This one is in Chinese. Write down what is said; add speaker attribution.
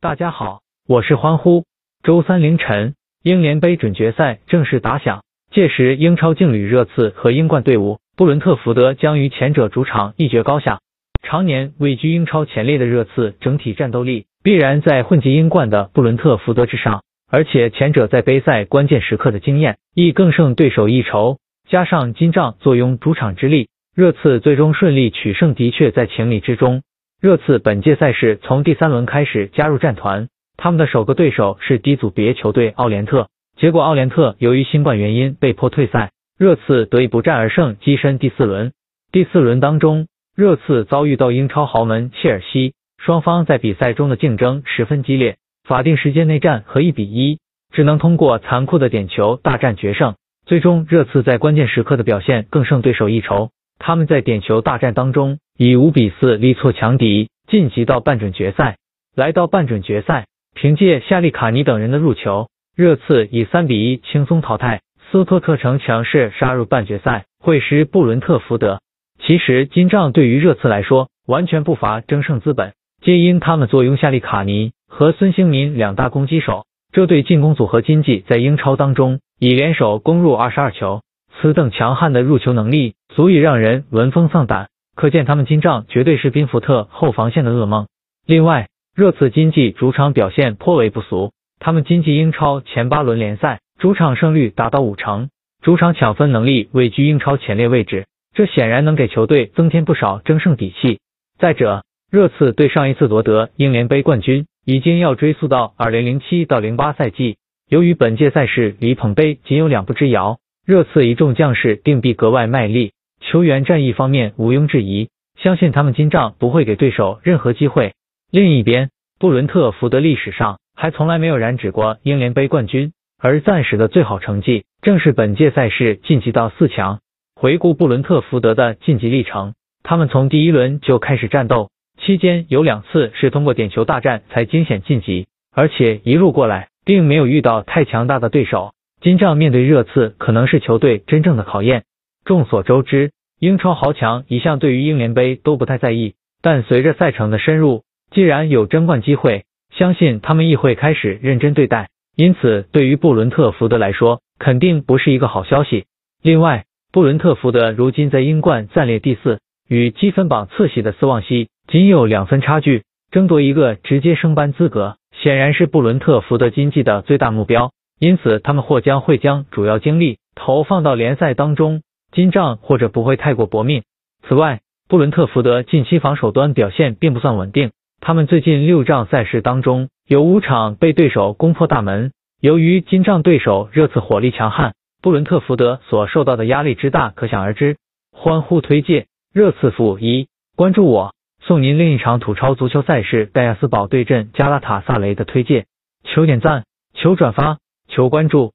Speaker 1: 大家好，我是欢呼。周三凌晨，英联杯准决赛正式打响，届时英超劲旅热刺和英冠队伍布伦特福德将与前者主场一决高下。常年位居英超前列的热刺，整体战斗力必然在混迹英冠的布伦特福德之上，而且前者在杯赛关键时刻的经验亦更胜对手一筹，加上金帐坐拥主场之力，热刺最终顺利取胜的确在情理之中。热刺本届赛事从第三轮开始加入战团，他们的首个对手是低组别球队奥联特，结果奥联特由于新冠原因被迫退赛，热刺得以不战而胜，跻身第四轮。第四轮当中，热刺遭遇到英超豪门切尔西，双方在比赛中的竞争十分激烈，法定时间内战和一比一，只能通过残酷的点球大战决胜。最终，热刺在关键时刻的表现更胜对手一筹，他们在点球大战当中。以五比四力挫强敌，晋级到半准决赛。来到半准决赛，凭借夏利卡尼等人的入球，热刺以三比一轻松淘汰斯托克城，强势杀入半决赛，会师布伦特福德。其实金帐对于热刺来说，完全不乏争胜资本，皆因他们坐拥夏利卡尼和孙兴民两大攻击手，这对进攻组合经济在英超当中已联手攻入二十二球，此等强悍的入球能力，足以让人闻风丧胆。可见他们金帐绝对是宾福特后防线的噩梦。另外，热刺经济主场表现颇为不俗，他们经济英超前八轮联赛主场胜率达到五成，主场抢分能力位居英超前列位置，这显然能给球队增添不少争胜底气。再者，热刺对上一次夺得英联杯冠军已经要追溯到二零零七到零八赛季，由于本届赛事离捧杯仅有两步之遥，热刺一众将士定必格外卖力。球员战役方面毋庸置疑，相信他们今仗不会给对手任何机会。另一边，布伦特福德历史上还从来没有染指过英联杯冠军，而暂时的最好成绩正是本届赛事晋级到四强。回顾布伦特福德的晋级历程，他们从第一轮就开始战斗，期间有两次是通过点球大战才惊险晋级，而且一路过来并没有遇到太强大的对手。金帐面对热刺可能是球队真正的考验。众所周知，英超豪强一向对于英联杯都不太在意，但随着赛程的深入，既然有争冠机会，相信他们亦会开始认真对待。因此，对于布伦特福德来说，肯定不是一个好消息。另外，布伦特福德如今在英冠暂列第四，与积分榜次席的斯旺西仅有两分差距，争夺一个直接升班资格，显然是布伦特福德经济的最大目标。因此，他们或将会将主要精力投放到联赛当中。金帐或者不会太过搏命。此外，布伦特福德近期防守端表现并不算稳定，他们最近六仗赛事当中有五场被对手攻破大门。由于金帐对手热刺火力强悍，布伦特福德所受到的压力之大可想而知。欢呼推介热刺负一，关注我，送您另一场土超足球赛事戴亚斯堡对阵加拉塔萨雷的推介。求点赞，求转发，求关注。